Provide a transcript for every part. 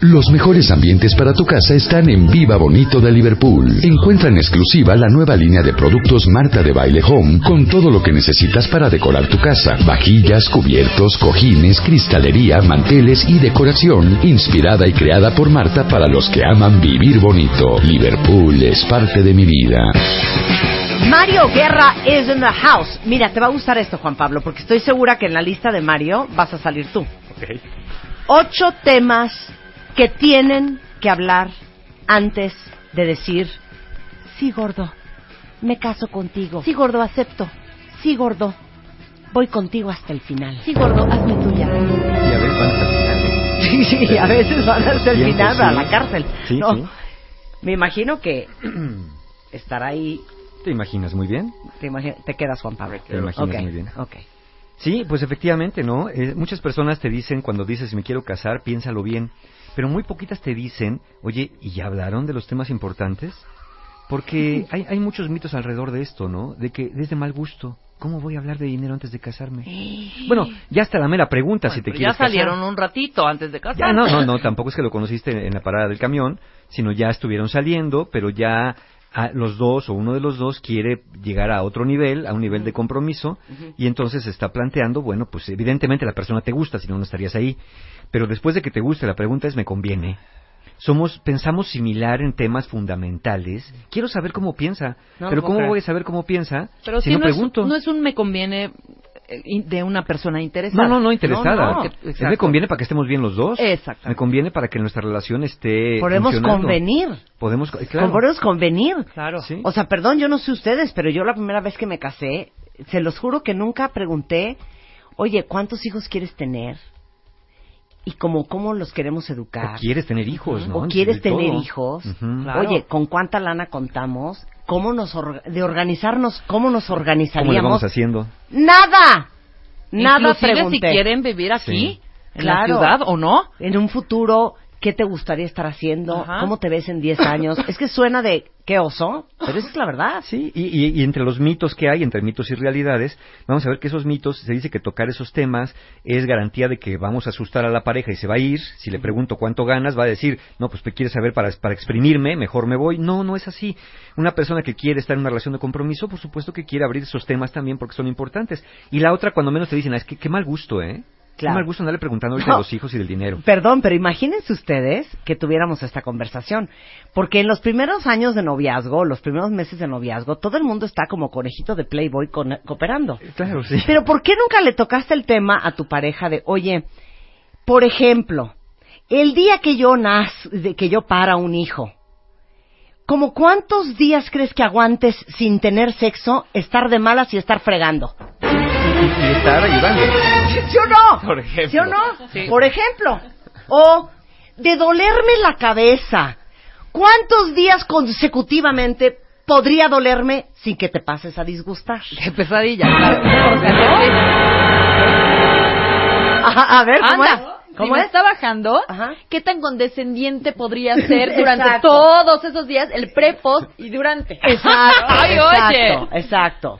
Los mejores ambientes para tu casa están en Viva Bonito de Liverpool. Encuentra en exclusiva la nueva línea de productos Marta de Baile Home con todo lo que necesitas para decorar tu casa. Vajillas, cubiertos, cojines, cristalería, manteles y decoración inspirada y creada por Marta para los que aman vivir bonito. Liverpool es parte de mi vida. Mario Guerra is in the house. Mira, te va a gustar esto, Juan Pablo, porque estoy segura que en la lista de Mario vas a salir tú. Ok. Ocho temas que tienen que hablar antes de decir, sí, gordo, me caso contigo. Sí, gordo, acepto. Sí, gordo, voy contigo hasta el final. Sí, gordo, hazme tuya. Y a veces van hasta el final. ¿eh? Sí, sí, a veces van hasta el final a la cárcel. Sí, no, sí. me imagino que estar ahí, ¿Te imaginas muy bien? te, imagi- te quedas, Juan Pablo. Te imaginas Ok, muy bien. ok. Sí, pues efectivamente, ¿no? Eh, muchas personas te dicen, cuando dices me quiero casar, piénsalo bien. Pero muy poquitas te dicen, oye, ¿y ya hablaron de los temas importantes? Porque hay, hay muchos mitos alrededor de esto, ¿no? De que es de mal gusto. ¿Cómo voy a hablar de dinero antes de casarme? Bueno, ya está la mera pregunta si te Pero quieres ya salieron casar. un ratito antes de casarse. Ya, no, no, no, tampoco es que lo conociste en la parada del camión, sino ya estuvieron saliendo, pero ya a los dos o uno de los dos quiere llegar a otro nivel, a un nivel de compromiso, y entonces se está planteando, bueno, pues evidentemente la persona te gusta, si no, no estarías ahí. Pero después de que te guste, la pregunta es, ¿me conviene? Somos, pensamos similar en temas fundamentales. Quiero saber cómo piensa, No pero ¿cómo voy a saber cómo piensa Pero si si no, no, pregunto? Es, no es un me conviene de una persona interesada. No, no, no interesada. No, no, Es que- me conviene para que estemos bien los dos. Exacto. Me conviene para que nuestra relación esté Podemos convenir. Podemos, claro. Podemos convenir. Claro. Sí. O sea, perdón, yo no sé ustedes, pero yo la primera vez que me casé, se los juro que nunca pregunté, oye, ¿cuántos hijos quieres tener? Y como, ¿cómo los queremos educar? O quieres tener hijos, ¿no? ¿O quieres tener todo. hijos? Claro. Oye, ¿con cuánta lana contamos? ¿Cómo nos or- de organizarnos? ¿Cómo nos ¿Cómo le organizaríamos? vamos haciendo? Nada, nada Inclusive pregunté. si quieren vivir aquí, Sí. en Claro. la ciudad o no. En un futuro, ¿qué te gustaría estar haciendo? Ajá. ¿Cómo te ves en 10 años? es que suena de qué oso, pero esa es la verdad. Sí, y, y- y entre los mitos que hay, entre mitos y realidades, vamos a ver que esos mitos, se dice que tocar esos temas es garantía de que vamos a asustar a la pareja y se va a ir. Si le pregunto cuánto ganas, va a decir, no, pues ¿qué quieres saber para, para exprimirme? Mejor me voy. No, no es así. Una persona que quiere estar en una relación de compromiso, por supuesto que quiere abrir esos temas también porque son importantes. Y la otra, cuando menos te dicen, "Ah, es que qué mal gusto, ¿eh? Claro. Qué mal gusto andarle preguntando ahorita No. de los hijos y del dinero. Perdón, pero imagínense ustedes que tuviéramos esta conversación. Porque en los primeros años de noviazgo, los primeros meses de noviazgo, todo el mundo está como conejito de Playboy con- cooperando. Claro, sí. Pero ¿por qué nunca le tocaste el tema a tu pareja de, oye, por ejemplo, el día que yo naz, de que yo para un hijo, ¿como cuántos días crees que aguantes sin tener sexo, estar de malas y estar fregando? Y, y estar ayudando. ¿Sí o no? Por ejemplo. ¿Sí o no? Sí. Por ejemplo. O de dolerme la cabeza. ¿Cuántos días consecutivamente podría dolerme sin que te pases a disgustar? Qué pesadilla, claro. A, a ver, ¿cómo Anda, es? ¿Cómo si me es? está bajando, Ajá. ¿qué tan condescendiente podría ser durante Exacto. todos esos días, el pre, post y durante? Exacto, Ay, exacto, oye. exacto.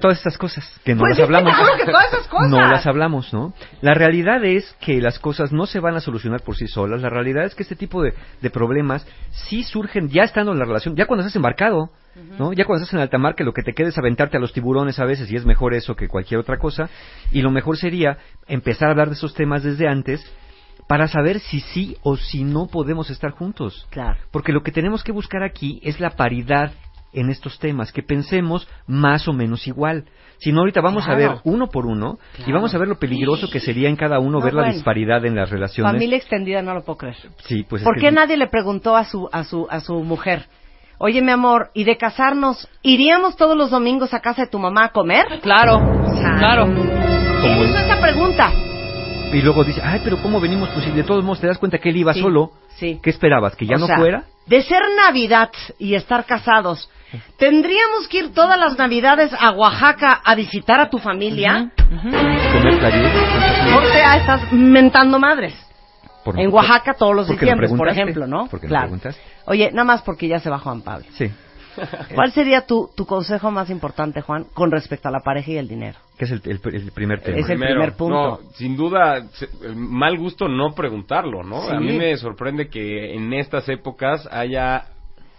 Todas estas cosas que no Pues las sí, hablamos. que todas esas cosas. No las hablamos, ¿no? La realidad es que las cosas no se van a solucionar por sí solas. La realidad es que este tipo de, de problemas sí surgen ya estando en la relación, ya cuando estás embarcado, ¿no? Ya cuando estás en alta mar, que lo que te queda es aventarte a los tiburones a veces y es mejor eso que cualquier otra cosa. Y lo mejor sería empezar a hablar de esos temas desde antes para saber si sí o si no podemos estar juntos. Claro. Porque lo que tenemos que buscar aquí es la paridad en estos temas, que pensemos más o menos igual. Si no, ahorita vamos a ver uno por uno y vamos a ver lo peligroso que sería en cada uno No, ver la disparidad en las relaciones. Familia extendida no lo puedo creer. Sí, pues es ¿Por que- qué nadie le preguntó a su, a su, a su mujer? Oye, mi amor, ¿y de casarnos, iríamos todos los domingos a casa de tu mamá a comer? Claro, claro. ¿Quién hizo esa pregunta? y luego dice, ay, pero ¿cómo venimos? Pues si de todos modos te das cuenta que él iba Sí, solo. sí. ¿Qué esperabas? ¿Que ya O no sea, fuera? De ser Navidad y estar casados, ¿tendríamos que ir todas las Navidades a Oaxaca a visitar a tu familia? Comer claridad. O sea, estás mentando madres. Por- En Oaxaca todos los porque lo diciembre, por ejemplo, ¿no? porque claro. Oye, nada más porque ya se va Juan Pablo. Sí, ¿Cuál sería tu, tu consejo más importante, Juan, con respecto a la pareja y el dinero? que es el, el- el primer tema. Es el primer punto. No, sin duda, el mal gusto no preguntarlo, ¿no? Sí. A mí me sorprende que en estas épocas haya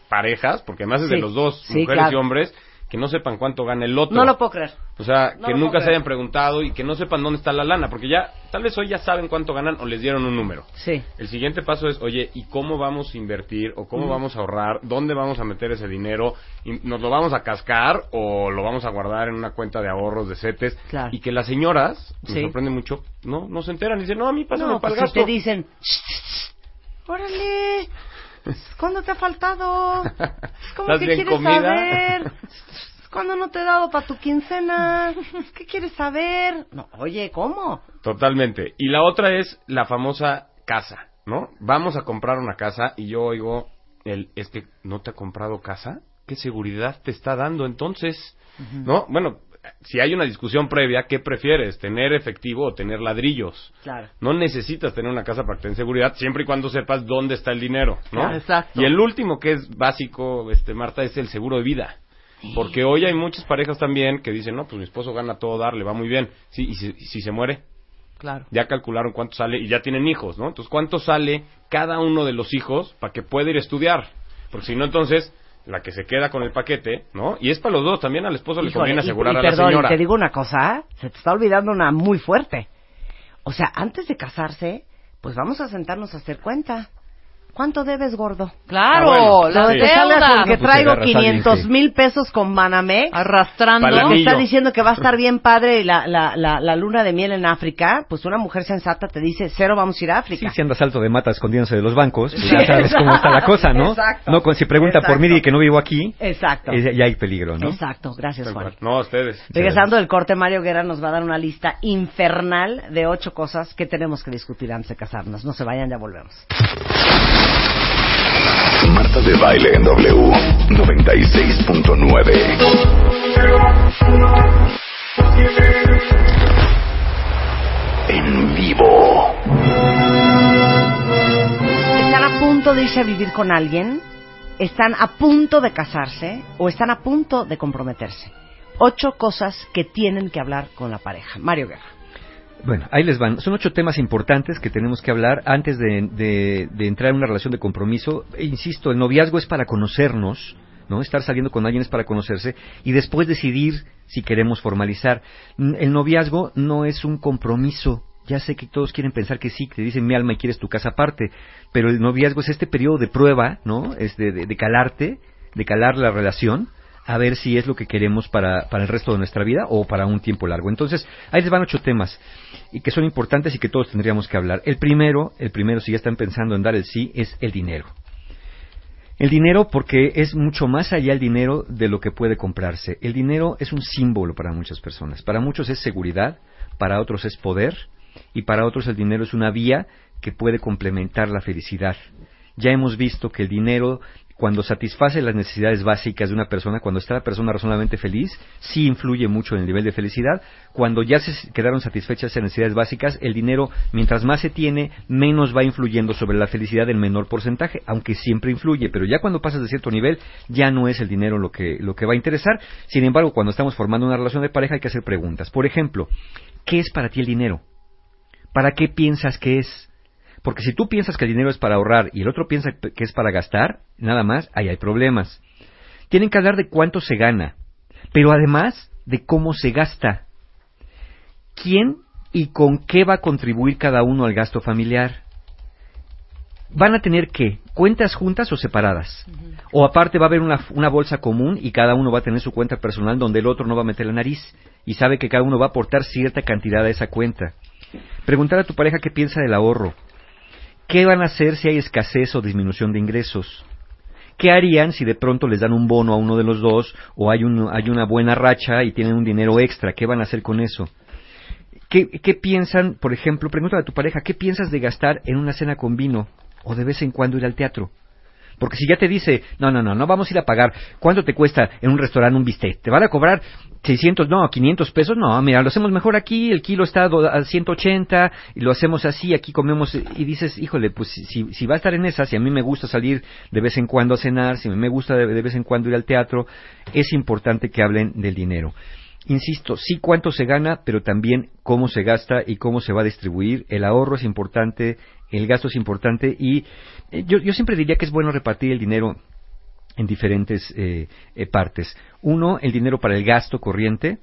parejas, porque además es de los dos, Sí, mujeres claro. y hombres, que no sepan cuánto gana el otro. No lo puedo creer. O sea, No que nunca se hayan preguntado y que no sepan dónde está la lana, porque ya, tal vez hoy ya saben cuánto ganan o les dieron un número. Sí. El siguiente paso es, oye, ¿y cómo vamos a invertir o cómo vamos a ahorrar? ¿Dónde vamos a meter ese dinero? ¿Y ¿Nos lo vamos a cascar o lo vamos a guardar en una cuenta de ahorros de CETES? Claro. Y que las señoras, me Sí. sorprende mucho, no, no se enteran. Dicen, no, a mí pásame No, para pues el si gasto. te dicen, órale, ¿cuándo te ha faltado? ¿Cómo ¿Estás que quieres comida? saber? ¿Cuándo no te he dado para tu quincena? ¿Qué quieres saber? No, oye, ¿cómo? Totalmente. Y la otra es la famosa casa, ¿no? Vamos a comprar una casa y yo oigo el, es que no te ha comprado casa. ¿Qué seguridad te está dando entonces? ¿No? Bueno, si hay una discusión previa, ¿qué prefieres? ¿Tener efectivo o tener ladrillos? Claro. No necesitas tener una casa para que te den seguridad, siempre y cuando sepas dónde está el dinero, ¿no? Claro, exacto. Y el último que es básico, este Marta, es el seguro de vida. Porque hoy hay muchas parejas también que dicen, no, pues mi esposo gana todo dar, le va muy bien. Sí, y si, y si se muere, Claro. ya calcularon cuánto sale y ya tienen hijos, ¿no? Entonces, ¿cuánto sale cada uno de los hijos para que pueda ir a estudiar? Porque si no, entonces, la que se queda con el paquete, ¿no? Y es para los dos, también al esposo le Híjole, conviene y- asegurar y a la perdón, y señora. te digo una cosa, se te está olvidando una muy fuerte. O sea, antes de casarse, pues vamos a sentarnos a hacer cuenta. ¿Cuánto debes, gordo? Claro, Ah, bueno, las sí. Con que No, traigo agarras a alguien 500 que- mil pesos con Banamex. Arrastrando. Me está diciendo que va a estar bien padre la, la, la, la luna de miel en África, pues una mujer sensata te dice, cero vamos a ir a Sí, África. si andas alto de mata escondiéndose de los bancos, pues ya sabes cómo está la cosa, ¿no? Exacto. No, con, si pregunta por mí y que no vivo aquí, Exacto. eh, ya hay peligro, ¿no? Exacto, gracias Juan. No, ustedes. Regresando del corte, Mario Guerra nos va a dar una lista infernal de ocho cosas que tenemos que discutir antes de casarnos. No se vayan, ya volvemos. Marta de baile en W 96.9. En vivo. ¿Están a punto de irse a vivir con alguien? ¿Están a punto de casarse? ¿O están a punto de comprometerse? Ocho cosas que tienen que hablar con la pareja. Mario Guerra. Bueno, ahí les van. Son ocho temas importantes que tenemos que hablar antes de, de- entrar en una relación de compromiso. E insisto, el noviazgo es para conocernos, ¿no? Estar saliendo con alguien es para conocerse y después decidir si queremos formalizar. El noviazgo no es un compromiso. Ya sé que todos quieren pensar que sí, que te dicen mi alma y quieres tu casa aparte, pero el noviazgo es este periodo de prueba, ¿no? Es de, de- de calarte, de calar la relación, a ver si es lo que queremos para, para el resto de nuestra vida o para un tiempo largo. Entonces, ahí les van ocho temas y que son importantes y que todos tendríamos que hablar. El primero, el primero, si ya están pensando en dar el sí, es el dinero. El dinero porque es mucho más allá el dinero de lo que puede comprarse. El dinero es un símbolo para muchas personas. Para muchos es seguridad, para otros es poder y para otros el dinero es una vía que puede complementar la felicidad. Ya hemos visto que el dinero, cuando satisface las necesidades básicas de una persona, cuando está la persona razonablemente feliz, sí influye mucho en el nivel de felicidad. Cuando ya se quedaron satisfechas esas necesidades básicas, el dinero, mientras más se tiene, menos va influyendo sobre la felicidad en menor porcentaje, aunque siempre influye. Pero ya cuando pasas de cierto nivel, ya no es el dinero lo que, lo que va a interesar. Sin embargo, cuando estamos formando una relación de pareja, hay que hacer preguntas. Por ejemplo, ¿qué es para ti el dinero? ¿Para qué piensas que es? Porque si tú piensas que el dinero es para ahorrar y el otro piensa que es para gastar, nada más, ahí hay problemas. Tienen que hablar de cuánto se gana, pero además de cómo se gasta. ¿Quién y con qué va a contribuir cada uno al gasto familiar? ¿Van a tener qué? ¿Cuentas juntas o separadas? O aparte va a haber una, una bolsa común y cada uno va a tener su cuenta personal donde el otro no va a meter la nariz y sabe que cada uno va a aportar cierta cantidad a esa cuenta. Preguntar a tu pareja qué piensa del ahorro. ¿Qué van a hacer si hay escasez o disminución de ingresos? ¿Qué harían si de pronto les dan un bono a uno de los dos o hay, un- hay una buena racha y tienen un dinero extra? ¿Qué van a hacer con eso? ¿Qué, ¿Qué piensan, por ejemplo, pregúntale a tu pareja, ¿qué piensas de gastar en una cena con vino o de vez en cuando ir al teatro? Porque si ya te dice, no, no, no, no vamos a ir a pagar, ¿cuánto te cuesta en un restaurante un bistec? ¿Te van a cobrar 600, no, 500 pesos? No, mira, lo hacemos mejor aquí, el kilo está a 180 y lo hacemos así, aquí comemos y dices, híjole, pues si, si va a estar en esas, si a mí me gusta salir de vez en cuando a cenar, si a mí me gusta de vez en cuando ir al teatro, es importante que hablen del dinero. Insisto, sí cuánto se gana, pero también cómo se gasta y cómo se va a distribuir. El ahorro es importante, el gasto es importante y eh, yo, yo siempre diría que es bueno repartir el dinero en diferentes eh, eh, partes. Uno, el dinero para el gasto corriente,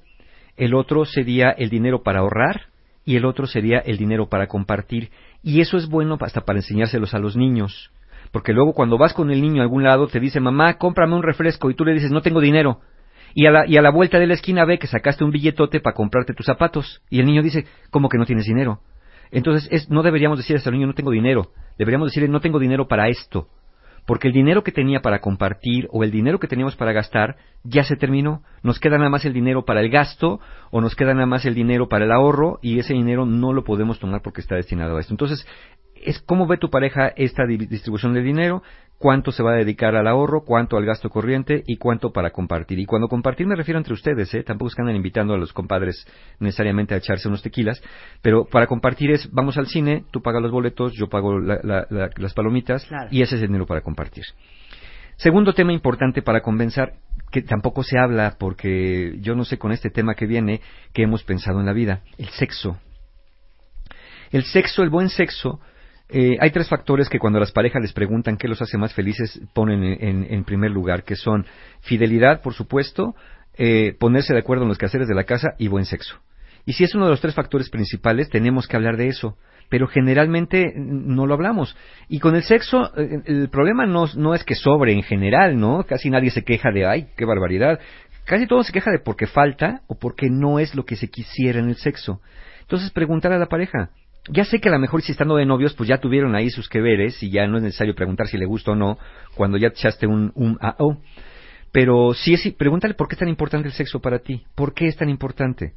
el otro sería el dinero para ahorrar y el otro sería el dinero para compartir. Y eso es bueno hasta para enseñárselos a los niños. Porque luego cuando vas con el niño a algún lado te dice, mamá, cómprame un refresco y tú le dices, no tengo dinero. Y a, la, y a la vuelta de la esquina ve que sacaste un billetote para comprarte tus zapatos. Y el niño dice, ¿cómo que no tienes dinero? Entonces, es, no deberíamos decir al niño, no tengo dinero. Deberíamos decirle, no tengo dinero para esto. Porque el dinero que tenía para compartir o el dinero que teníamos para gastar ya se terminó. Nos queda nada más el dinero para el gasto o nos queda nada más el dinero para el ahorro y ese dinero no lo podemos tomar porque está destinado a esto. Entonces, es cómo ve tu pareja esta di- distribución de dinero, cuánto se va a dedicar al ahorro, cuánto al gasto corriente y cuánto para compartir. Y cuando compartir me refiero entre ustedes, ¿eh? tampoco es que andan invitando a los compadres necesariamente a echarse unos tequilas, pero para compartir es, vamos al cine, tú pagas los boletos, yo pago la- la- la- las palomitas Claro. y ese es el dinero para compartir. Segundo tema importante para convencer, que tampoco se habla porque yo no sé con este tema que viene que hemos pensado en la vida, el sexo. El sexo, el buen sexo, eh, hay tres factores que cuando las parejas les preguntan qué los hace más felices ponen en, primer lugar, que son fidelidad, por supuesto, eh, ponerse de acuerdo en los quehaceres de la casa y buen sexo. Y si es uno de los tres factores principales, tenemos que hablar de eso. Pero generalmente no lo hablamos. Y con el sexo, eh, el problema no, no es que sobre en general, ¿no? Casi nadie se queja de, ay, qué barbaridad. Casi todo se queja de porque falta o porque no es lo que se quisiera en el sexo. Entonces preguntar a la pareja. Ya sé que a lo mejor si estando de novios, pues ya tuvieron ahí sus que veres y ya no es necesario preguntar si le gusta o no cuando ya te echaste un, un AO. Pero sí es, pregúntale por qué es tan importante el sexo para ti. ¿Por qué es tan importante?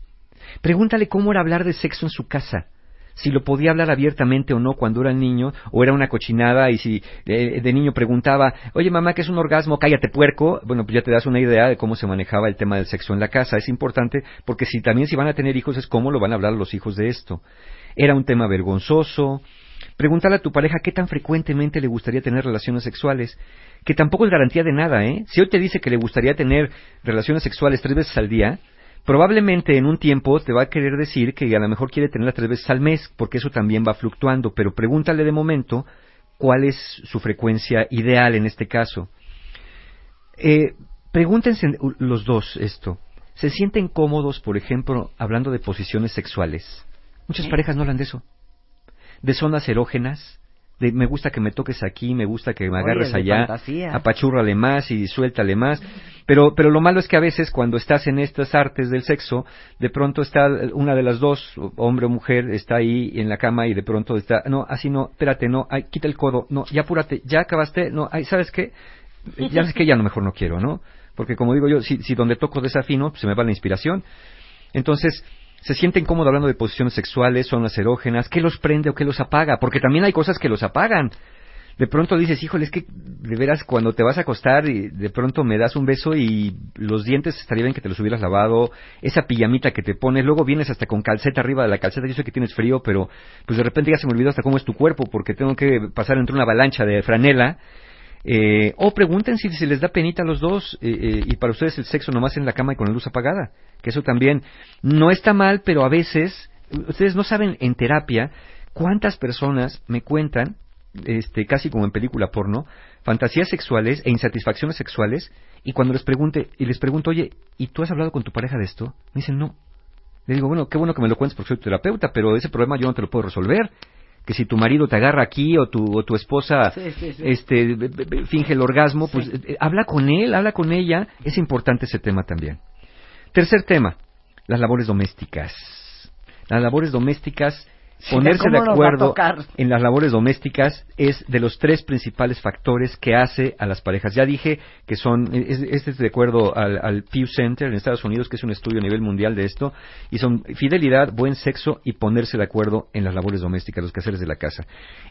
Pregúntale cómo era hablar de sexo en su casa. Si lo podía hablar abiertamente o no cuando era niño, o era una cochinada, y si eh, de niño preguntaba, oye mamá, ¿qué es un orgasmo? Cállate puerco. Bueno, pues ya te das una idea de cómo se manejaba el tema del sexo en la casa. Es importante porque si también si van a tener hijos es cómo lo van a hablar los hijos de esto. Era un tema vergonzoso. Pregúntale a tu pareja qué tan frecuentemente le gustaría tener relaciones sexuales, que tampoco es garantía de nada, ¿eh? Si hoy te dice que le gustaría tener relaciones sexuales tres veces al día, probablemente en un tiempo te va a querer decir que a lo mejor quiere tenerlas tres veces al mes, porque eso también va fluctuando, pero pregúntale de momento cuál es su frecuencia ideal en este caso. Eh, pregúntense los dos esto. ¿Se sienten cómodos, por ejemplo, hablando de posiciones sexuales? Muchas parejas no hablan de eso. De zonas erógenas, de me gusta que me toques aquí, me gusta que me agarres allá, fantasía. apachúrrale más y suéltale más. Pero, pero lo malo es que a veces cuando estás en estas artes del sexo, de pronto está una de las dos, hombre o mujer, está ahí en la cama y de pronto está, no, así no, espérate, no, ay, quita el codo, no, ya apúrate, ya acabaste, no, ay, ¿sabes qué? Ya sé que ya no mejor no quiero, ¿no? Porque como digo yo, si, si donde toco desafino, pues se me va la inspiración. Entonces, se sienten cómodos hablando de posiciones sexuales, zonas erógenas, qué los prende o qué los apaga, porque también hay cosas que los apagan. De pronto dices, híjole, es que de veras cuando te vas a acostar y de pronto me das un beso y los dientes estaría bien que te los hubieras lavado, esa pijamita que te pones, luego vienes hasta con calceta arriba de la calceta, yo sé que tienes frío, pero pues de repente ya se me olvidó hasta cómo es tu cuerpo, porque tengo que pasar entre una avalancha de franela. Eh, o pregunten si se les da penita a los dos eh, eh, y para ustedes el sexo nomás en la cama y con la luz apagada, que eso también no está mal, pero a veces ustedes no saben en terapia cuántas personas me cuentan este, casi como en película porno, fantasías sexuales e insatisfacciones sexuales, y cuando les pregunte, y les pregunto, oye, ¿y tú has hablado con tu pareja de esto? Me dicen, no. Le digo, bueno, qué bueno que me lo cuentes porque soy terapeuta, pero ese problema yo no te lo puedo resolver. Que si tu marido te agarra aquí o tu, o tu esposa Sí, sí, sí. este finge el orgasmo, pues eh, habla con él, habla con ella. Es importante ese tema también. Tercer tema, las labores domésticas. Las labores domésticas ponerse ¿cómo de acuerdo en las labores domésticas es de los tres principales factores que hace a las parejas. Ya dije que son, es- este es de acuerdo al, al Pew Center en Estados Unidos, que es un estudio a nivel mundial de esto, y son fidelidad, buen sexo y ponerse de acuerdo en las labores domésticas, los quehaceres de la casa.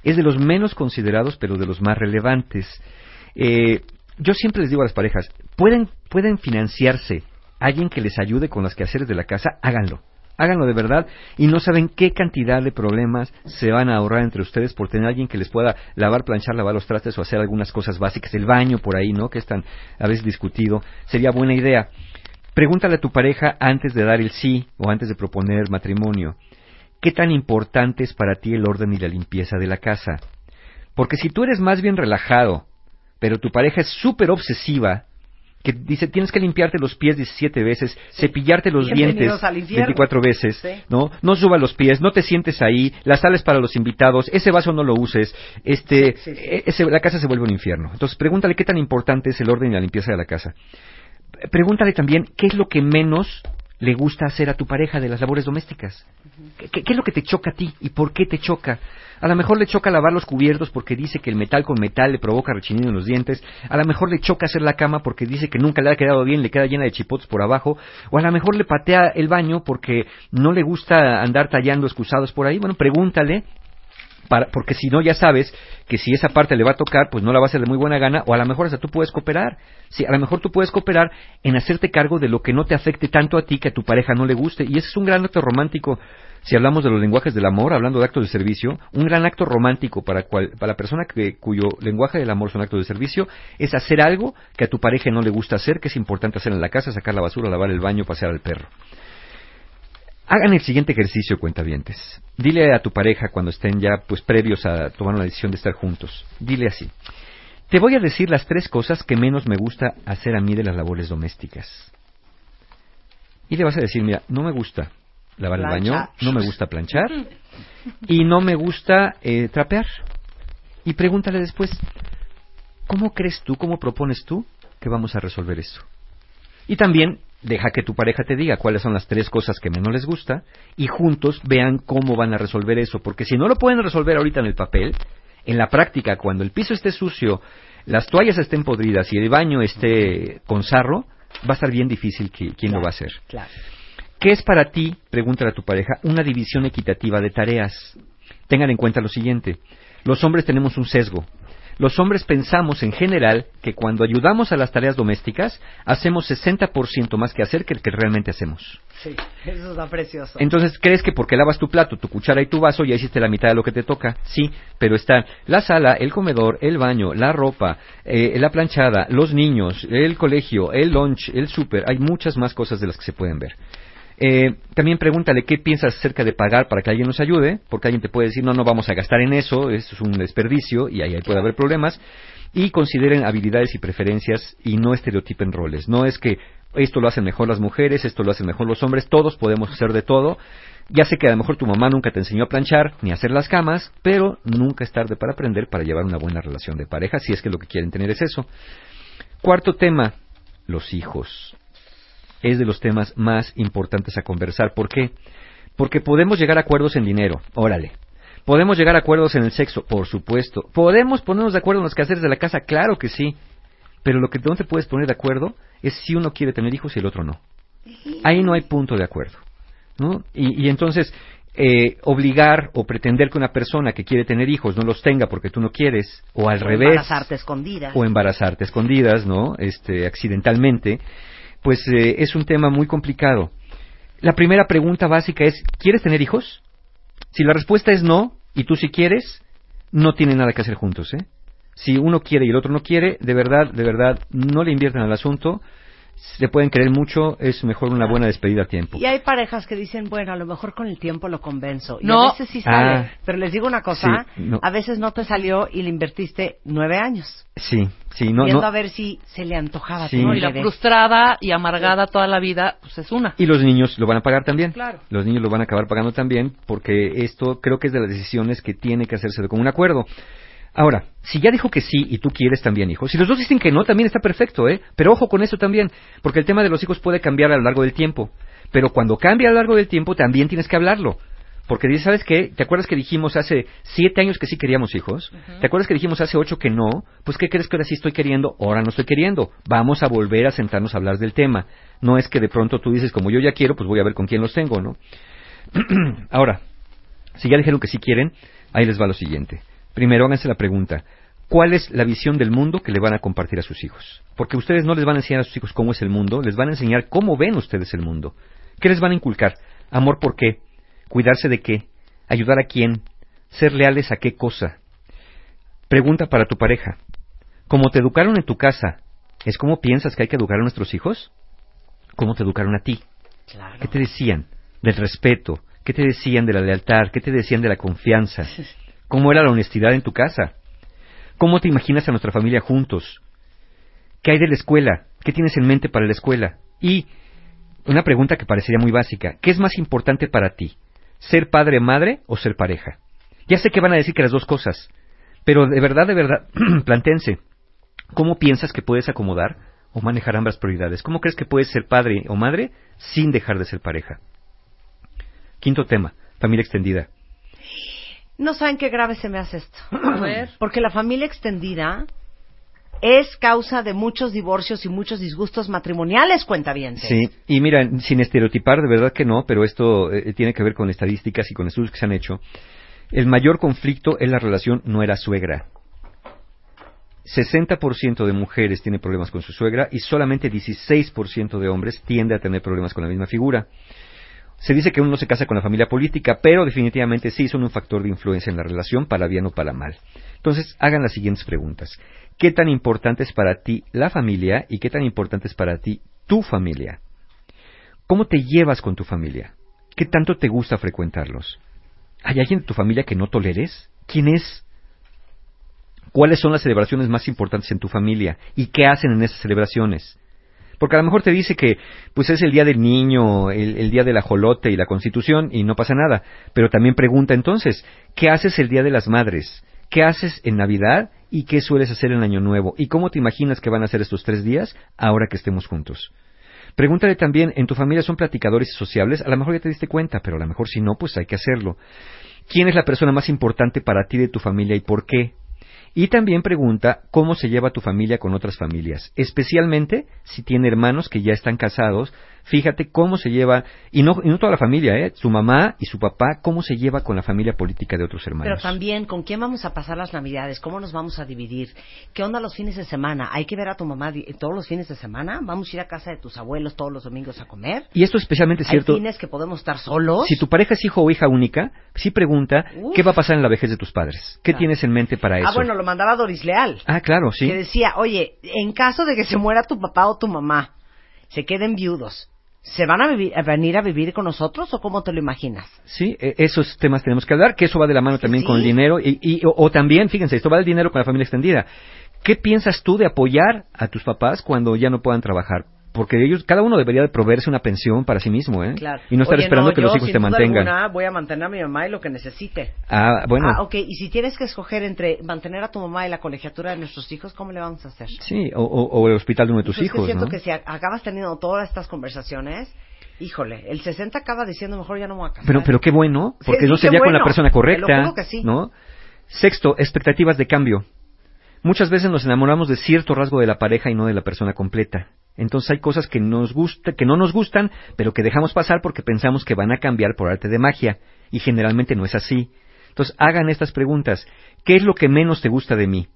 Es de los menos considerados, pero de los más relevantes. Eh, yo siempre les digo a las parejas, pueden, pueden financiarse alguien que les ayude con los quehaceres de la casa, háganlo. Háganlo de verdad y no saben qué cantidad de problemas se van a ahorrar entre ustedes por tener alguien que les pueda lavar, planchar, lavar los trastes o hacer algunas cosas básicas, el baño por ahí, ¿no? Que es tan a veces discutido. Sería buena idea. Pregúntale a tu pareja antes de dar el sí o antes de proponer matrimonio. ¿Qué tan importante es para ti el orden y la limpieza de la casa? Porque si tú eres más bien relajado, pero tu pareja es súper obsesiva, que dice tienes que limpiarte los pies 17 veces, cepillarte los dientes al infierno. 24 veces, Sí. ¿no? No suba los pies, no te sientes ahí, la sala es para los invitados, ese vaso no lo uses, este, Sí, e- ese- la casa se vuelve un infierno. Entonces pregúntale qué tan importante es el orden y la limpieza de la casa. Pregúntale también qué es lo que menos le gusta hacer a tu pareja de las labores domésticas. ¿Qué, qué- es lo que te choca a ti y por qué te choca? A lo mejor le choca lavar los cubiertos porque dice que el metal con metal le provoca rechinido en los dientes. A lo mejor le choca hacer la cama porque dice que nunca le ha quedado bien, le queda llena de chipotes por abajo. O a lo mejor le patea el baño porque no le gusta andar tallando excusados por ahí. Bueno, pregúntale para- porque si no ya sabes que si esa parte le va a tocar, pues no la va a hacer de muy buena gana, o a lo mejor hasta tú puedes cooperar. Sí, a lo mejor tú puedes cooperar en hacerte cargo de lo que no te afecte tanto a ti que a tu pareja no le guste, y ese es un gran acto romántico. Si hablamos de los lenguajes del amor, hablando de actos de servicio, un gran acto romántico para, cual- para la persona que, cuyo lenguaje del amor son actos de servicio es hacer algo que a tu pareja no le gusta hacer, que es importante hacer en la casa, sacar la basura, lavar el baño, pasear al perro. Hagan el siguiente ejercicio, cuentavientes. Dile a tu pareja cuando estén ya pues previos a tomar una decisión de estar juntos. Dile así. Te voy a decir las tres cosas que menos me gusta hacer a mí de las labores domésticas. Y le vas a decir, mira, no me gusta lavar el baño, no me gusta planchar y no me gusta eh, trapear. Y pregúntale después, ¿cómo crees tú, cómo propones tú que vamos a resolver esto? Y también deja que tu pareja te diga cuáles son las tres cosas que menos les gusta y juntos vean cómo van a resolver eso. Porque si no lo pueden resolver ahorita en el papel, en la práctica, cuando el piso esté sucio, las toallas estén podridas y el baño esté con sarro, va a estar bien difícil que, quién lo va a hacer. Claro. ¿Qué es para ti, pregúntale a tu pareja, una división equitativa de tareas? Tengan en cuenta lo siguiente. Los hombres tenemos un sesgo. Los hombres pensamos en general que cuando ayudamos a las tareas domésticas, hacemos 60% más que hacer que el que realmente hacemos. Sí, eso está precioso. Entonces, ¿crees que porque lavas tu plato, tu cuchara y tu vaso ya hiciste la mitad de lo que te toca? Sí, pero están la sala, el comedor, el baño, la ropa, eh, la planchada, los niños, el colegio, el lunch, el súper. Hay muchas más cosas de las que se pueden ver. Eh, también pregúntale qué piensas acerca de pagar para que alguien nos ayude, porque alguien te puede decir, no, no vamos a gastar en eso, eso es un desperdicio y ahí puede haber problemas. Y consideren habilidades y preferencias y no estereotipen roles. No es que esto lo hacen mejor las mujeres, esto lo hacen mejor los hombres, todos podemos hacer de todo. Ya sé que a lo mejor tu mamá nunca te enseñó a planchar ni a hacer las camas, pero nunca es tarde para aprender para llevar una buena relación de pareja, si es que lo que quieren tener es eso. Cuarto tema, los hijos es de los temas más importantes a conversar. ¿Por qué? Porque podemos llegar a acuerdos en dinero, órale. Podemos llegar a acuerdos en el sexo, por supuesto. Podemos ponernos de acuerdo en los quehaceres de la casa, claro que sí. Pero lo que no te puedes poner de acuerdo es si uno quiere tener hijos y el otro no. Ahí no hay punto de acuerdo. ¿no? Y, y entonces, eh, obligar o pretender que una persona que quiere tener hijos no los tenga porque tú no quieres, o al O revés Embarazarte escondida. o embarazarte escondidas, ¿no? Este, accidentalmente, pues eh, es un tema muy complicado. La primera pregunta básica es, ¿quieres tener hijos? Si la respuesta es no, y tú sí quieres, no tienen nada que hacer juntos, ¿eh? Si uno quiere y el otro no quiere, de verdad, de verdad, no le inviertan al asunto. Se pueden querer mucho, es mejor una buena despedida a tiempo. Y hay parejas que dicen, bueno, a lo mejor con el tiempo lo convenzo. Y No. a veces sí sale. Ah. Pero les digo una cosa, Sí, no. a veces no te salió y le invertiste nueve años. Sí, sí, no, viendo no. a ver si se le antojaba Sí. ¿no? Y la frustrada y amargada toda la vida, pues es una. Y los niños lo van a pagar también. Claro. Los niños lo van a acabar pagando también porque esto creo que es de las decisiones que tiene que hacerse con un acuerdo. Ahora, si ya dijo que sí y tú quieres también hijos, si los dos dicen que no, también está perfecto, ¿eh? Pero ojo con eso también, porque el tema de los hijos puede cambiar a lo largo del tiempo. Pero cuando cambia a lo largo del tiempo, también tienes que hablarlo. Porque dice, ¿sabes qué? ¿Te acuerdas que dijimos hace siete años que sí queríamos hijos? ¿Te acuerdas que dijimos hace ocho que no? Pues ¿qué crees que ahora sí estoy queriendo? Ahora no estoy queriendo. Vamos a volver a sentarnos a hablar del tema. No es que de pronto tú dices, como yo ya quiero, pues voy a ver con quién los tengo, ¿no? ahora, si ya dijeron que sí quieren, ahí les va lo siguiente. Primero, háganse la pregunta. ¿Cuál es la visión del mundo que le van a compartir a sus hijos? Porque ustedes no les van a enseñar a sus hijos cómo es el mundo, les van a enseñar cómo ven ustedes el mundo. ¿Qué les van a inculcar? Amor por qué, cuidarse de qué, ayudar a quién, ser leales a qué cosa. Pregunta para tu pareja. ¿Cómo te educaron en tu casa, es como piensas que hay que educar a nuestros hijos? ¿Cómo te educaron a ti? Claro. ¿Qué te decían? Del respeto. ¿Qué te decían de la lealtad? ¿Qué te decían de la confianza? ¿Cómo era la honestidad en tu casa? ¿Cómo te imaginas a nuestra familia juntos? ¿Qué hay de la escuela? ¿Qué tienes en mente para la escuela? Y una pregunta que parecería muy básica. ¿Qué es más importante para ti? ¿Ser padre, madre o ser pareja? Ya sé que van a decir que las dos cosas, pero de verdad, de verdad, plantéense. ¿Cómo piensas que puedes acomodar o manejar ambas prioridades? ¿Cómo crees que puedes ser padre o madre sin dejar de ser pareja? Quinto tema, familia extendida. No saben qué grave se me hace esto. A ver. Porque la familia extendida es causa de muchos divorcios y muchos disgustos matrimoniales, cuenta bien. Sí, y mira, sin estereotipar, de verdad que no, pero esto eh, tiene que ver con estadísticas y con estudios que se han hecho. El mayor conflicto es la relación nuera-suegra. 60% de mujeres tiene problemas con su suegra y solamente 16% de hombres tiende a tener problemas con la misma figura. Se dice que uno no se casa con la familia política, pero definitivamente sí son un factor de influencia en la relación, para bien o para mal. Entonces, hagan las siguientes preguntas. ¿Qué tan importante es para ti la familia y qué tan importante es para ti tu familia? ¿Cómo te llevas con tu familia? ¿Qué tanto te gusta frecuentarlos? ¿Hay alguien de tu familia que no toleres? ¿Quién es? ¿Cuáles son las celebraciones más importantes en tu familia? ¿Y qué hacen en esas celebraciones? Porque a lo mejor te dice que pues es el día del niño, el, el día del ajolote y la constitución y no pasa nada. Pero también pregunta entonces, ¿qué haces el día de las madres? ¿Qué haces en Navidad y qué sueles hacer en Año Nuevo? ¿Y cómo te imaginas que van a ser estos tres días ahora que estemos juntos? Pregúntale también, ¿en tu familia son platicadores y sociables? A lo mejor ya te diste cuenta, pero a lo mejor si no, pues hay que hacerlo. ¿Quién es la persona más importante para ti de tu familia y por qué? Y también pregunta cómo se lleva tu familia con otras familias, especialmente si tiene hermanos que ya están casados. Fíjate cómo se lleva, y no, y no toda la familia, ¿eh? su mamá y su papá, cómo se lleva con la familia política de otros hermanos. Pero también, ¿con quién vamos a pasar las Navidades? ¿Cómo nos vamos a dividir? ¿Qué onda los fines de semana? ¿Hay que ver a tu mamá todos los fines de semana? ¿Vamos a ir a casa de tus abuelos todos los domingos a comer? Y esto es especialmente cierto. ¿Hay fines que podemos estar solos? Si tu pareja es hijo o hija única, sí pregunta Uf. qué va a pasar en la vejez de tus padres. ¿Qué Claro. tienes en mente para eso? Ah, bueno, lo mandaba Doris Leal. Ah, claro, sí. Que decía, oye, en caso de que se muera tu papá o tu mamá, se queden viudos, ¿se van a, vivi- a venir a vivir con nosotros o cómo te lo imaginas? Sí, e- esos temas tenemos que hablar, que eso va de la mano también sí. con el dinero y, y- o, o también, fíjense, esto va del dinero con la familia extendida. ¿Qué piensas tú de apoyar a tus papás cuando ya no puedan trabajar? Porque ellos, cada uno debería de proveerse una pensión para sí mismo, ¿eh? Claro. Y no estar Oye, esperando no, que los yo, hijos sin te duda mantengan. alguna, voy a mantener a mi mamá y lo que necesite. Ah, bueno. Ah, ok. Y si tienes que escoger entre mantener a tu mamá y la colegiatura de nuestros hijos, ¿cómo le vamos a hacer? Sí, o, o- o el hospital de uno de tus Pues es que hijos, siento ¿no? que si acabas teniendo todas estas conversaciones, híjole, el 60 acaba diciendo mejor ya no me voy a casar. Pero, pero qué bueno, Sí, porque sí, no qué sería con la bueno. persona Te lo correcta, juro que sí. ¿no? Sexto, expectativas de cambio. Muchas veces nos enamoramos de cierto rasgo de la pareja y no de la persona completa. Entonces hay cosas que nos gusta, que no nos gustan, pero que dejamos pasar porque pensamos que van a cambiar por arte de magia, y generalmente no es así. Entonces hagan estas preguntas. ¿Qué es lo que menos te gusta de mí?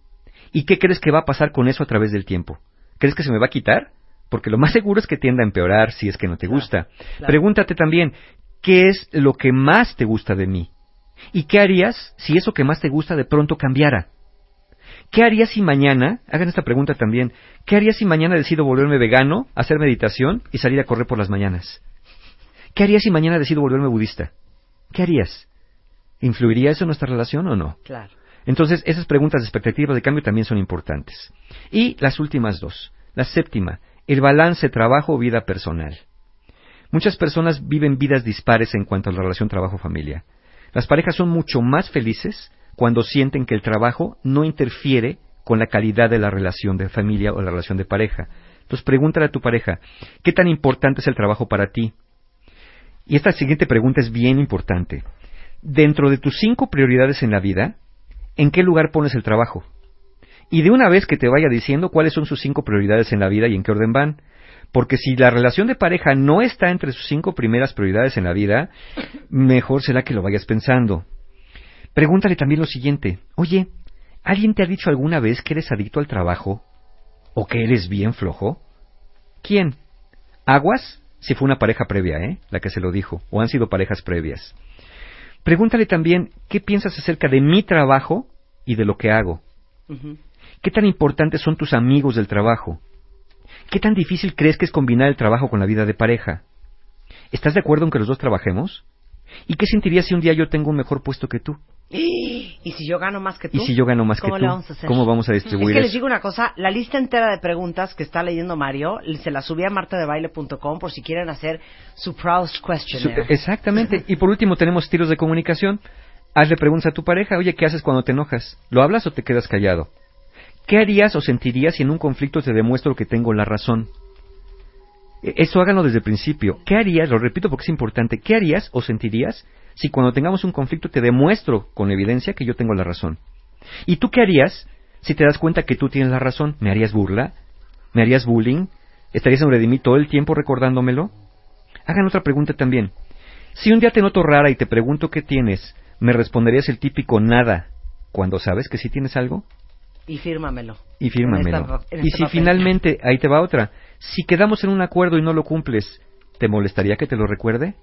¿Y qué crees que va a pasar con eso a través del tiempo? ¿Crees que se me va a quitar? Porque lo más seguro es que tienda a empeorar si es que no te gusta. claro. Pregúntate también, ¿qué es lo que más te gusta de mí? ¿Y qué harías si eso que más te gusta de pronto cambiara? ¿Qué harías si mañana, hagan esta pregunta también, ¿qué harías si mañana decido volverme vegano, hacer meditación y salir a correr por las mañanas? ¿Qué harías si mañana decido volverme budista? ¿Qué harías? ¿Influiría eso en nuestra relación o no? Claro. Entonces, esas preguntas de expectativas de cambio también son importantes. Y las últimas dos. La séptima, el balance trabajo-vida personal. Muchas personas viven vidas dispares en cuanto a la relación trabajo-familia. Las parejas son mucho más felices cuando sienten que el trabajo no interfiere con la calidad de la relación de familia o la relación de pareja. Entonces, pregúntale a tu pareja, ¿qué tan importante es el trabajo para ti? Y esta siguiente pregunta es bien importante. dentro de tus cinco prioridades en la vida, ¿en qué lugar pones el trabajo? Y de una vez que te vaya diciendo cuáles son sus cinco prioridades en la vida y en qué orden van. Porque si la relación de pareja no está entre sus cinco primeras prioridades en la vida, mejor será que lo vayas pensando. Pregúntale también lo siguiente, oye, ¿alguien te ha dicho alguna vez que eres adicto al trabajo? ¿O que eres bien flojo? ¿Quién? ¿Aguas? Si fue una pareja previa, ¿eh? La que se lo dijo, o han sido parejas previas. Pregúntale también qué piensas acerca de mi trabajo y de lo que hago. ¿Qué tan importantes son tus amigos del trabajo? ¿Qué tan difícil crees que es combinar el trabajo con la vida de pareja? ¿Estás de acuerdo en que los dos trabajemos? ¿Y qué sentirías si un día yo tengo un mejor puesto que tú? ¿Y si yo gano más que tú? ¿Y si yo gano más que ¿Cómo tú? le vamos a hacer? ¿Cómo vamos a Es distribuir que les digo una cosa, la lista entera de preguntas que está leyendo Mario, se la subí a martadebaile.com por si quieren hacer su Proust Su- Questionnaire. Exactamente. Y por último tenemos estilos de comunicación. Hazle preguntas a tu pareja, oye, ¿qué haces cuando te enojas? ¿Lo hablas o te quedas callado? ¿Qué harías o sentirías si en un conflicto te demuestro que tengo la razón? E- Eso háganlo desde el principio. ¿Qué harías? Lo repito porque es importante. ¿Qué harías o sentirías si cuando tengamos un conflicto te demuestro con evidencia que yo tengo la razón? ¿Y tú qué harías si te das cuenta que tú tienes la razón? ¿Me harías burla? ¿Me harías bullying? ¿Estarías sobre de mí todo el tiempo recordándomelo? Hagan otra pregunta también. Si un día te noto rara y te pregunto qué tienes, ¿me responderías el típico nada cuando sabes que sí tienes algo? Y fírmamelo. Y fírmamelo. En esta- en y si papel. finalmente, ahí te va otra, si quedamos en un acuerdo y no lo cumples, ¿te molestaría que te lo recuerde?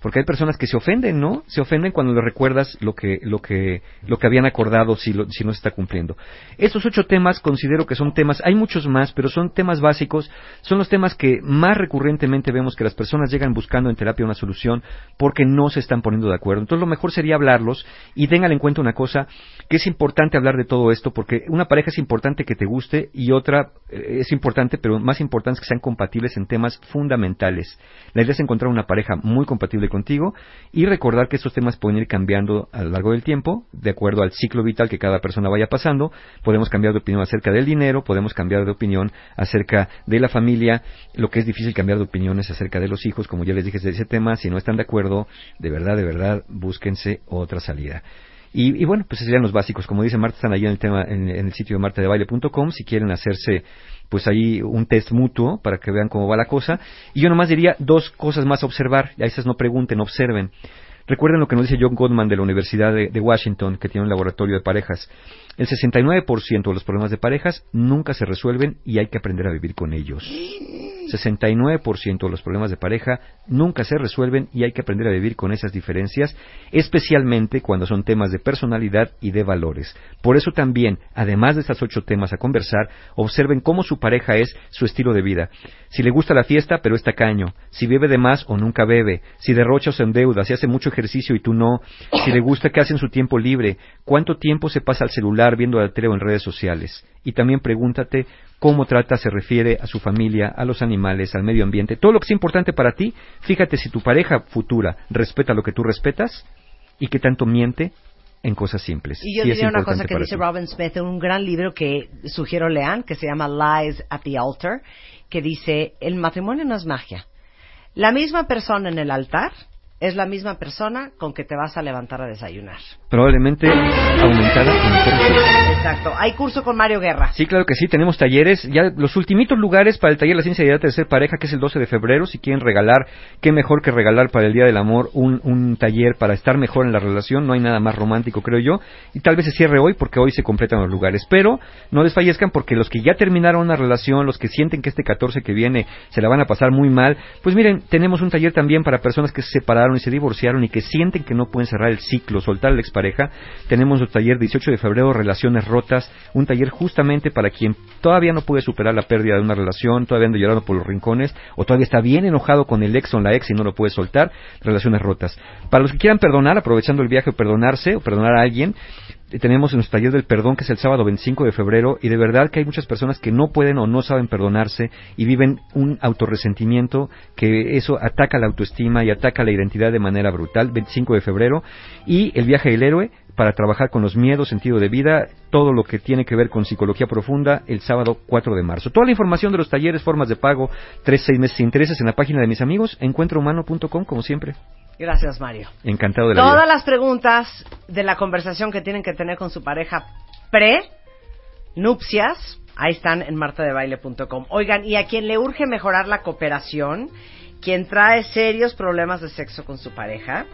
Porque hay personas que se ofenden, ¿no? Se ofenden cuando le recuerdas lo que, lo que, lo que habían acordado si, lo- si no se está cumpliendo. Estos ocho temas considero que son temas, hay muchos más, pero son temas básicos, son los temas que más recurrentemente vemos que las personas llegan buscando en terapia una solución porque no se están poniendo de acuerdo. Entonces lo mejor sería hablarlos y tengan en cuenta una cosa, que es importante hablar de todo esto porque una pareja es importante que te guste y otra eh, es importante, pero más importante es que sean compatibles en temas fundamentales. La idea es encontrar una pareja muy compatible contigo y recordar que estos temas pueden ir cambiando a lo largo del tiempo, de acuerdo al ciclo vital que cada persona vaya pasando. Podemos cambiar de opinión acerca del dinero, podemos cambiar de opinión acerca de la familia, lo que es difícil cambiar de opiniones acerca de los hijos, como ya les dije de ese tema, si no están de acuerdo, de verdad, de verdad, búsquense otra salida. Y, y bueno, pues serían los básicos. Como dice Marta, están ahí en el, tema, en, en el sitio de martadebaile.com si quieren hacerse pues ahí un test mutuo para que vean cómo va la cosa. Y yo nomás diría dos cosas más observar. A esas no pregunten, observen. Recuerden lo que nos dice John Gottman de la Universidad de Washington, que tiene un laboratorio de parejas. El 69% de los problemas de parejas nunca se resuelven y hay que aprender a vivir con ellos. 69% de los problemas de pareja nunca se resuelven y hay que aprender a vivir con esas diferencias, especialmente cuando son temas de personalidad y de valores. Por eso también, además de estos ocho temas a conversar, observen cómo su pareja es su estilo de vida. Si le gusta la fiesta, pero es tacaño. Si bebe de más o nunca bebe. Si derrocha o se endeuda. Si hace mucho ejercicio y tú no. Si le gusta qué hace en su tiempo libre. ¿Cuánto tiempo se pasa al celular viendo la tele o en redes sociales? Y también pregúntate cómo trata, se refiere a su familia, a los animales, al medio ambiente. Todo lo que es importante para ti, fíjate si tu pareja futura respeta lo que tú respetas y qué tanto miente en cosas simples. Y yo diría una cosa que dice ti. Robin Smith en un gran libro que sugiero lean, que se llama Lies at the Altar, que dice, el matrimonio no es magia. La misma persona en el altar es la misma persona con que te vas a levantar a desayunar. Probablemente aumentada en. Exacto. Hay curso con Mario Guerra. Sí, claro que sí, tenemos talleres, ya los ultimitos lugares para el taller La Ciencia de la Tercer Pareja, que es el 12 de febrero, si quieren regalar, qué mejor que regalar para el Día del Amor un, un taller para estar mejor en la relación, no hay nada más romántico, creo yo, y tal vez se cierre hoy porque hoy se completan los lugares, pero no desfallezcan porque los que ya terminaron una relación, los que sienten que este 14 que viene se la van a pasar muy mal, pues miren, tenemos un taller también para personas que se separaron y se divorciaron y que sienten que no pueden cerrar el ciclo, soltar a la expareja, tenemos el taller 18 de febrero, Relaciones Rotas, un taller justamente para quien todavía no puede superar la pérdida de una relación, todavía anda llorando por los rincones, o todavía está bien enojado con el ex o la ex y no lo puede soltar, Relaciones Rotas. Para los que quieran perdonar, aprovechando el viaje perdonarse, o perdonar a alguien, tenemos nuestro taller del perdón que es el sábado 25 de febrero y de verdad que hay muchas personas que no pueden o no saben perdonarse y viven un autorresentimiento que eso ataca la autoestima y ataca la identidad de manera brutal 25 de febrero y el viaje del héroe para trabajar con los miedos, sentido de vida, todo lo que tiene que ver con psicología profunda el sábado 4 de marzo. Toda la información de los talleres, formas de pago, tres, seis meses si intereses en la página de mis amigos, encuentrohumano.com como siempre. Gracias, Mario. Encantado de la Todas vida. las preguntas de la conversación que tienen que tener con su pareja pre nupcias, ahí están en martadebaile.com. Oigan, y a quien le urge mejorar la cooperación, quien trae serios problemas de sexo con su pareja,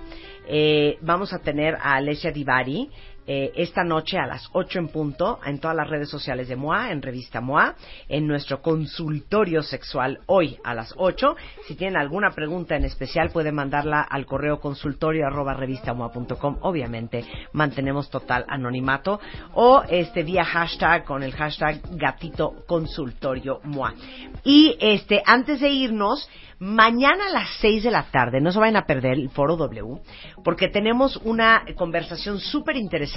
eh, vamos a tener a Alessia Divari eh, esta noche a las 8 en punto en todas las redes sociales de MOA, en Revista MOA, en nuestro consultorio sexual hoy a las 8. Si tienen alguna pregunta en especial pueden mandarla al correo consultorio arroba revistamoa.com. Obviamente mantenemos total anonimato o este vía hashtag con el hashtag gatito consultorio MOA. Y este antes de irnos Mañana a las 6 de la tarde, no se vayan a perder el foro W, porque tenemos una conversación súper interesante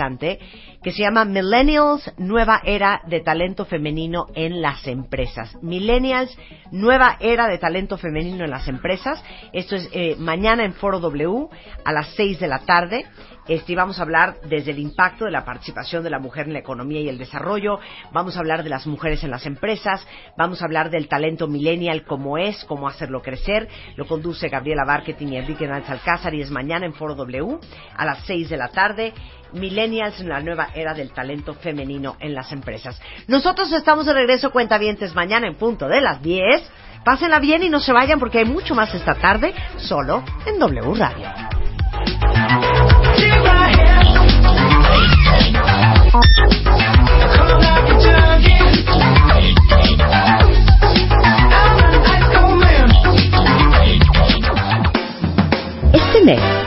que se llama Millennials, nueva era de talento femenino en las empresas. Millennials, nueva era de talento femenino en las empresas. Esto es eh, mañana en foro W a las 6 de la tarde. Este, vamos a hablar desde el impacto de la participación de la mujer en la economía y el desarrollo, vamos a hablar de las mujeres en las empresas, vamos a hablar del talento millennial, cómo es, cómo hacerlo crecer. Lo conduce Gabriela Marketing y Enrique Nández Alcázar y es mañana en Foro W a las 6 de la tarde. Millennials en la nueva era del talento femenino en las empresas. Nosotros estamos de regreso, cuentavientes, mañana en punto de las 10. Pásenla bien y no se vayan porque hay mucho más esta tarde, solo en W Radio. Este mes,